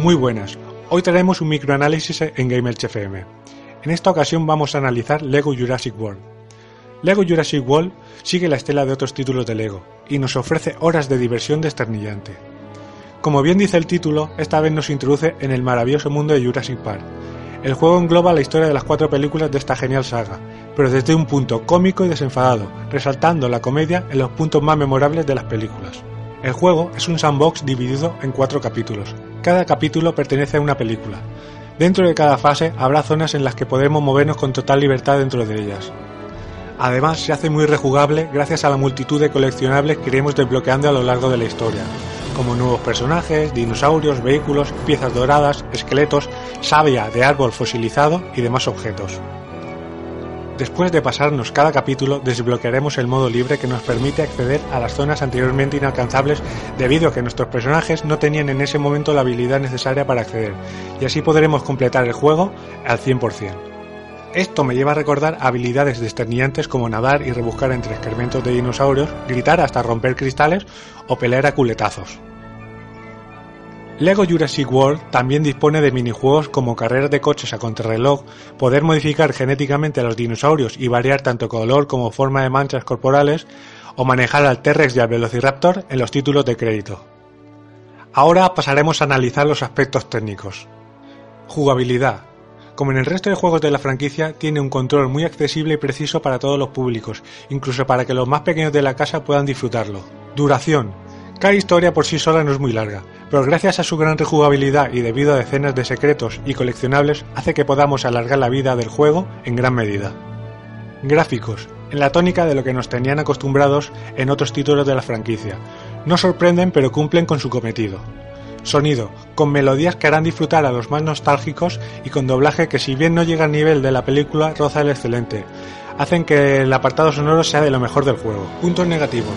Muy buenas, hoy traemos un microanálisis en Gamers FM. En esta ocasión vamos a analizar Lego Jurassic World. Lego Jurassic World sigue la estela de otros títulos de Lego y nos ofrece horas de diversión desternillante. Como bien dice el título, esta vez nos introduce en el maravilloso mundo de Jurassic Park. El juego engloba la historia de las cuatro películas de esta genial saga, pero desde un punto cómico y desenfadado, resaltando la comedia en los puntos más memorables de las películas. El juego es un sandbox dividido en cuatro capítulos. Cada capítulo pertenece a una película. Dentro de cada fase habrá zonas en las que podremos movernos con total libertad dentro de ellas. Además, se hace muy rejugable gracias a la multitud de coleccionables que iremos desbloqueando a lo largo de la historia, como nuevos personajes, dinosaurios, vehículos, piezas doradas, esqueletos, savia de árbol fosilizado y demás objetos. Después de pasarnos cada capítulo, desbloquearemos el modo libre que nos permite acceder a las zonas anteriormente inalcanzables debido a que nuestros personajes no tenían en ese momento la habilidad necesaria para acceder, y así podremos completar el juego al 100%. Esto me lleva a recordar habilidades desternillantes como nadar y rebuscar entre excrementos de dinosaurios, gritar hasta romper cristales o pelear a culetazos. Lego Jurassic World también dispone de minijuegos como carreras de coches a contrarreloj, poder modificar genéticamente a los dinosaurios y variar tanto color como forma de manchas corporales, o manejar al T-Rex y al Velociraptor en los títulos de crédito. Ahora pasaremos a analizar los aspectos técnicos. Jugabilidad. Como en el resto de juegos de la franquicia, tiene un control muy accesible y preciso para todos los públicos, incluso para que los más pequeños de la casa puedan disfrutarlo. Duración. Cada historia por sí sola no es muy larga, pero gracias a su gran rejugabilidad y debido a decenas de secretos y coleccionables hace que podamos alargar la vida del juego en gran medida. Gráficos, en la tónica de lo que nos tenían acostumbrados en otros títulos de la franquicia. No sorprenden pero cumplen con su cometido. Sonido, con melodías que harán disfrutar a los más nostálgicos y con doblaje que si bien no llega al nivel de la película, roza el excelente. Hacen que el apartado sonoro sea de lo mejor del juego. Puntos negativos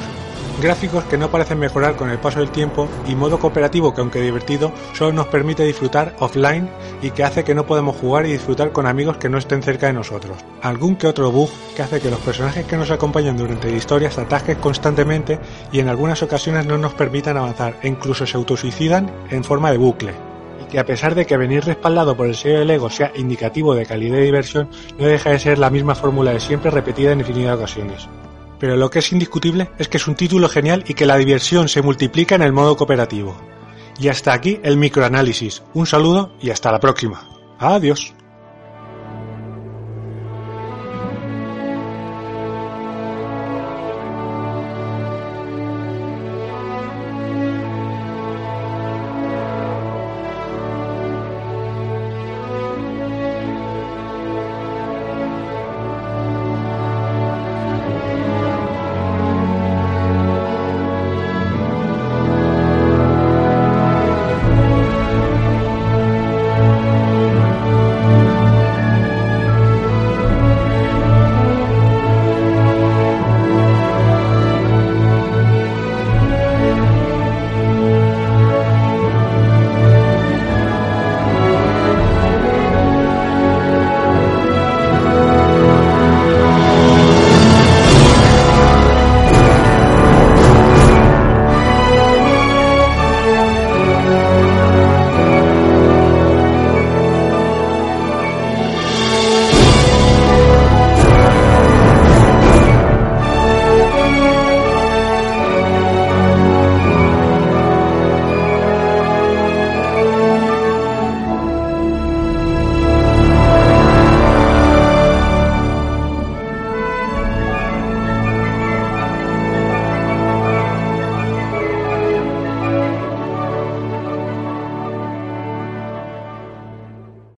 gráficos que no parecen mejorar con el paso del tiempo y modo cooperativo que aunque divertido solo nos permite disfrutar offline y que hace que no podemos jugar y disfrutar con amigos que no estén cerca de nosotros. Algún que otro bug que hace que los personajes que nos acompañan durante la historia se atasquen constantemente y en algunas ocasiones no nos permitan avanzar e incluso se autosuicidan en forma de bucle y que a pesar de que venir respaldado por el sello de Lego sea indicativo de calidad y diversión, no deja de ser la misma fórmula de siempre repetida en infinidad de ocasiones pero lo que es indiscutible es que es un título genial y que la diversión se multiplica en el modo cooperativo. Y hasta aquí el microanálisis. Un saludo y hasta la próxima. Adiós.